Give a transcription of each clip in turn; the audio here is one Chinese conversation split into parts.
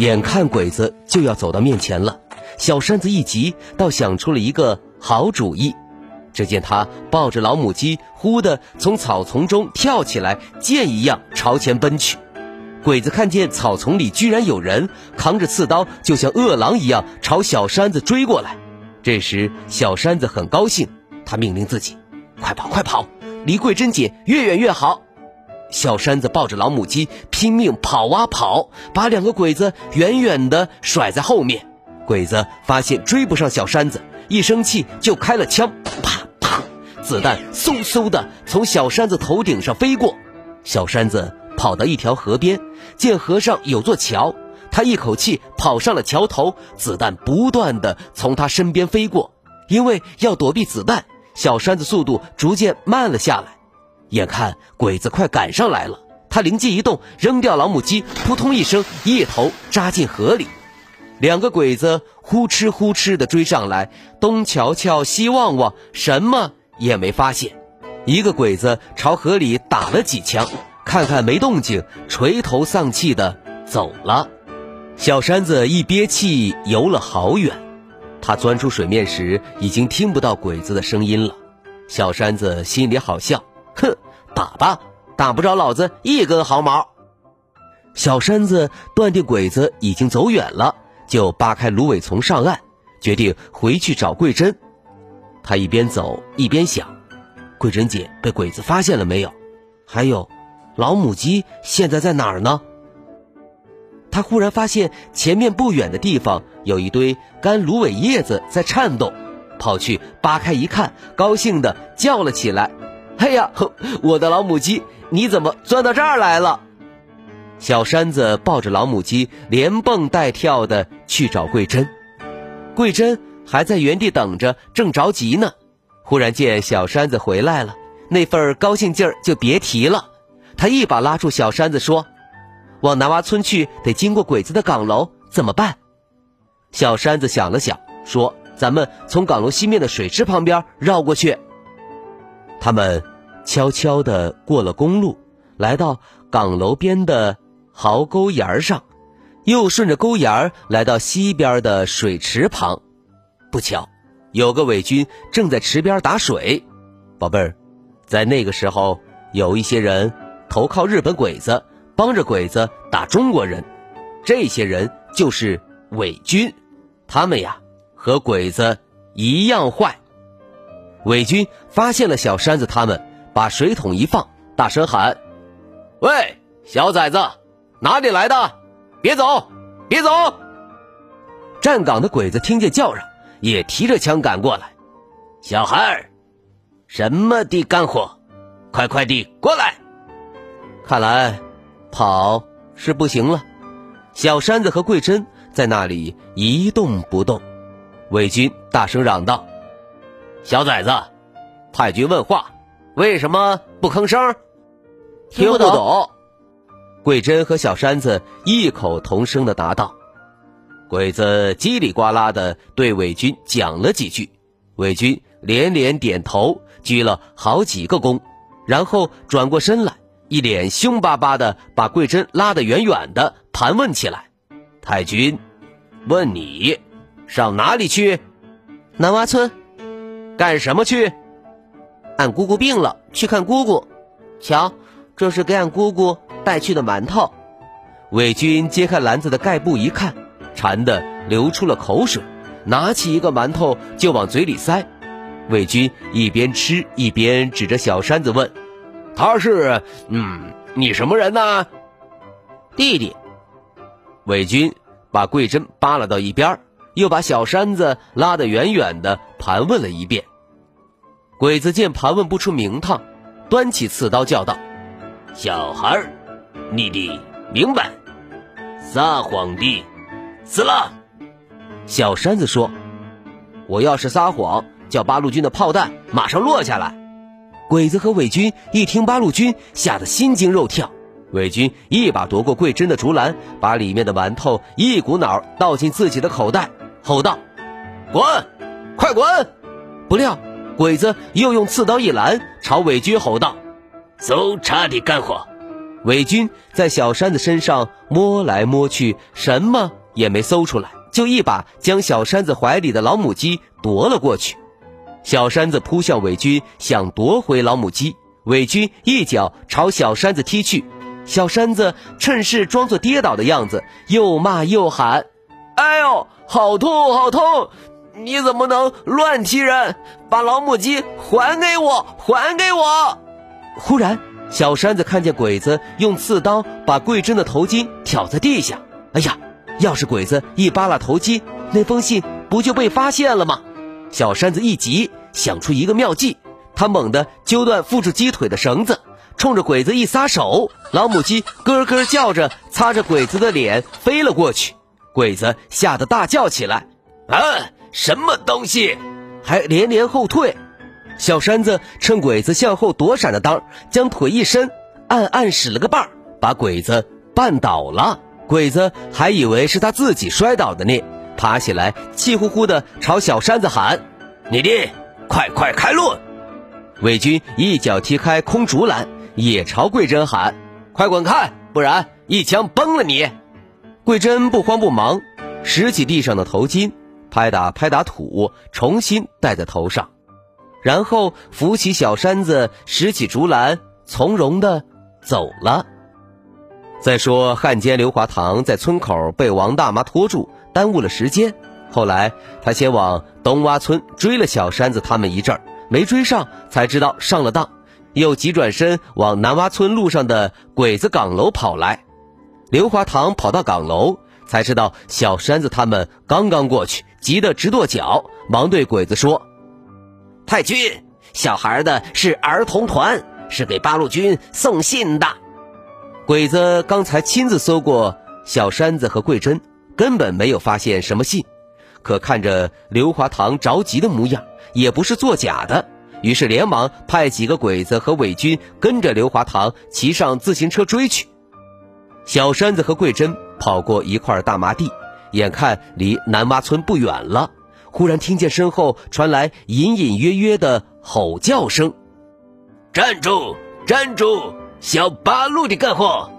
眼看鬼子就要走到面前了，小山子一急，倒想出了一个好主意。只见他抱着老母鸡，忽地从草丛中跳起来，箭一样朝前奔去。鬼子看见草丛里居然有人，扛着刺刀，就像饿狼一样朝小山子追过来。这时，小山子很高兴，他命令自己：“快跑，快跑，离桂珍姐越远越好。”小山子抱着老母鸡拼命跑啊跑，把两个鬼子远远地甩在后面。鬼子发现追不上小山子，一生气就开了枪，啪啪，子弹嗖嗖的从小山子头顶上飞过。小山子跑到一条河边，见河上有座桥，他一口气跑上了桥头，子弹不断的从他身边飞过。因为要躲避子弹，小山子速度逐渐慢了下来。眼看鬼子快赶上来了，他灵机一动，扔掉老母鸡，扑通一声，一头扎进河里。两个鬼子呼哧呼哧地追上来，东瞧瞧，西望望，什么也没发现。一个鬼子朝河里打了几枪，看看没动静，垂头丧气地走了。小山子一憋气游了好远，他钻出水面时，已经听不到鬼子的声音了。小山子心里好笑。哼，打吧，打不着老子一根毫毛。小山子断定鬼子已经走远了，就扒开芦苇丛上岸，决定回去找桂珍。他一边走一边想：桂珍姐被鬼子发现了没有？还有，老母鸡现在在哪儿呢？他忽然发现前面不远的地方有一堆干芦苇叶子在颤动，跑去扒开一看，高兴地叫了起来。哎呀，我的老母鸡，你怎么钻到这儿来了？小山子抱着老母鸡，连蹦带跳的去找桂珍。桂珍还在原地等着，正着急呢。忽然见小山子回来了，那份高兴劲儿就别提了。他一把拉住小山子说：“往南洼村去，得经过鬼子的岗楼，怎么办？”小山子想了想，说：“咱们从岗楼西面的水池旁边绕过去。”他们。悄悄地过了公路，来到岗楼边的壕沟沿上，又顺着沟沿来到西边的水池旁。不巧，有个伪军正在池边打水。宝贝儿，在那个时候，有一些人投靠日本鬼子，帮着鬼子打中国人。这些人就是伪军，他们呀和鬼子一样坏。伪军发现了小山子他们。把水桶一放，大声喊：“喂，小崽子，哪里来的？别走，别走！”站岗的鬼子听见叫嚷，也提着枪赶过来。小孩，什么的干活？快快地过来！看来跑是不行了。小山子和桂珍在那里一动不动。伪军大声嚷道：“小崽子，太君问话。”为什么不吭声？听不懂。桂珍和小山子异口同声的答道：“鬼子叽里呱啦的对伪军讲了几句，伪军连连点头，鞠了好几个躬，然后转过身来，一脸凶巴巴的把桂珍拉得远远的，盘问起来：‘太君，问你，上哪里去？南洼村，干什么去？’”俺姑姑病了，去看姑姑。瞧，这是给俺姑姑带去的馒头。伪军揭开篮子的盖布一看，馋得流出了口水，拿起一个馒头就往嘴里塞。伪军一边吃一边指着小山子问：“他是……嗯，你什么人呢？”弟弟。伪军把桂珍扒拉到一边，又把小山子拉得远远的，盘问了一遍。鬼子见盘问不出名堂，端起刺刀叫道：“小孩，你得明白，撒谎的死了。”小山子说：“我要是撒谎，叫八路军的炮弹马上落下来。”鬼子和伪军一听八路军，吓得心惊肉跳。伪军一把夺过桂珍的竹篮，把里面的馒头一股脑倒进自己的口袋，吼道：“滚，快滚！”不料鬼子又用刺刀一拦，朝伪军吼道：“搜查的干活。”伪军在小山子身上摸来摸去，什么也没搜出来，就一把将小山子怀里的老母鸡夺了过去。小山子扑向伪军，想夺回老母鸡。伪军一脚朝小山子踢去，小山子趁势装作跌倒的样子，又骂又喊：“哎呦，好痛，好痛！你怎么能乱踢人？把老母鸡还给我，还给我！”忽然，小山子看见鬼子用刺刀把桂珍的头巾挑在地下。哎呀，要是鬼子一扒拉头巾，那封信不就被发现了吗？小山子一急，想出一个妙计，他猛地揪断附住鸡腿的绳子，冲着鬼子一撒手，老母鸡咯咯叫着，擦着鬼子的脸飞了过去。鬼子吓得大叫起来：“啊，什么东西！”还连连后退。小山子趁鬼子向后躲闪的当，将腿一伸，暗暗使了个绊，把鬼子绊倒了。鬼子还以为是他自己摔倒的呢。爬起来，气呼呼地朝小山子喊：“你弟，快快开路！”伪军一脚踢开空竹篮，也朝桂珍喊：“快滚开，不然一枪崩了你！”桂珍不慌不忙，拾起地上的头巾，拍打拍打土，重新戴在头上，然后扶起小山子，拾起竹篮，从容地走了。再说汉奸刘华堂在村口被王大妈拖住。耽误了时间，后来他先往东洼村追了小山子他们一阵儿，没追上，才知道上了当，又急转身往南洼村路上的鬼子岗楼跑来。刘华堂跑到岗楼，才知道小山子他们刚刚过去，急得直跺脚，忙对鬼子说：“太君，小孩的是儿童团，是给八路军送信的。鬼子刚才亲自搜过小山子和桂珍。”根本没有发现什么信，可看着刘华堂着急的模样，也不是作假的，于是连忙派几个鬼子和伪军跟着刘华堂骑上自行车追去。小山子和桂珍跑过一块大麻地，眼看离南洼村不远了，忽然听见身后传来隐隐约约的吼叫声：“站住，站住！小八路的干活！”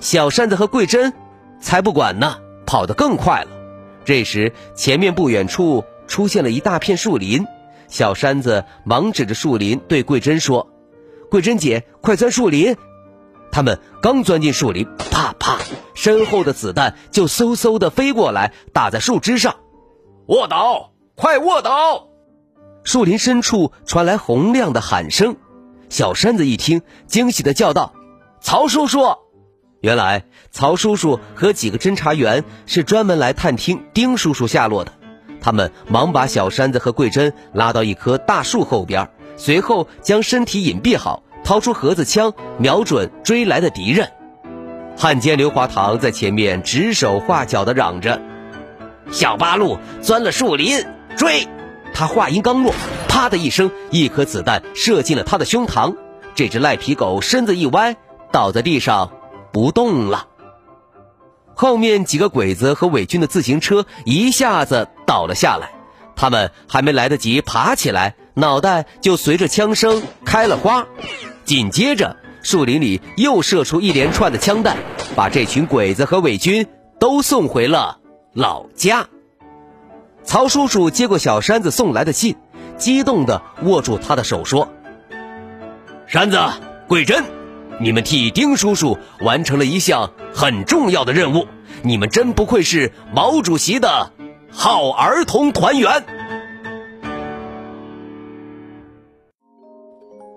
小山子和桂珍才不管呢。跑得更快了。这时，前面不远处出现了一大片树林。小山子忙指着树林对桂珍说：“桂珍姐，快钻树林！”他们刚钻进树林，啪啪，身后的子弹就嗖嗖的飞过来，打在树枝上。卧倒！快卧倒！树林深处传来洪亮的喊声。小山子一听，惊喜的叫道：“曹叔叔！”原来曹叔叔和几个侦查员是专门来探听丁叔叔下落的，他们忙把小山子和桂珍拉到一棵大树后边，随后将身体隐蔽好，掏出盒子枪，瞄准追来的敌人。汉奸刘华堂在前面指手画脚地嚷着：“小八路钻了树林，追！”他话音刚落，啪的一声，一颗子弹射进了他的胸膛，这只赖皮狗身子一歪，倒在地上。不动了。后面几个鬼子和伪军的自行车一下子倒了下来，他们还没来得及爬起来，脑袋就随着枪声开了花。紧接着，树林里又射出一连串的枪弹，把这群鬼子和伪军都送回了老家。曹叔叔接过小山子送来的信，激动地握住他的手说：“山子，桂珍。”你们替丁叔叔完成了一项很重要的任务，你们真不愧是毛主席的好儿童团员。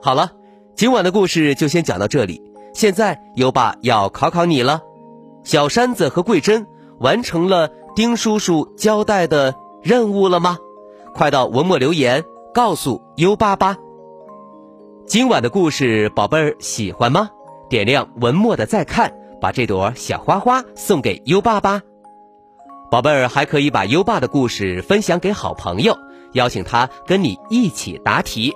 好了，今晚的故事就先讲到这里。现在优爸要考考你了：小山子和桂珍完成了丁叔叔交代的任务了吗？快到文末留言告诉优爸吧。今晚的故事，宝贝儿喜欢吗？点亮文末的再看，把这朵小花花送给优爸吧。宝贝儿还可以把优爸的故事分享给好朋友，邀请他跟你一起答题。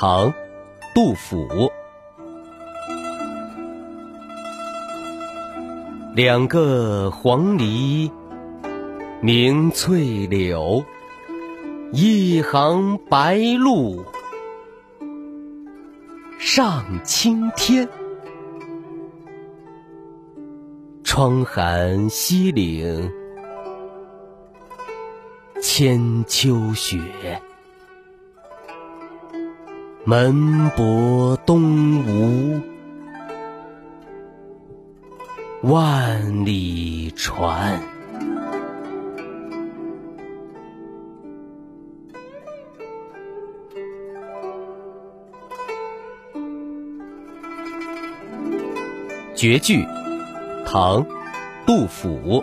唐，杜甫。两个黄鹂鸣翠柳，一行白鹭上青天。窗含西岭千秋雪。门泊东吴万里船。绝句，唐，杜甫。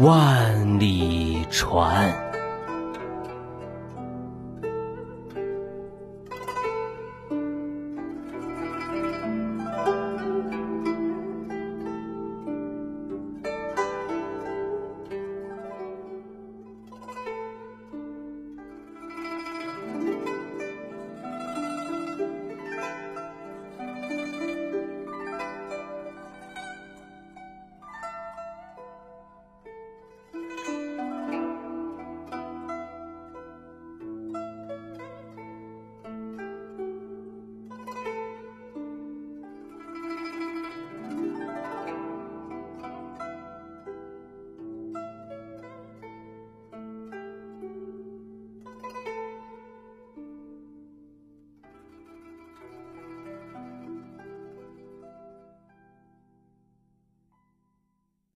万里船。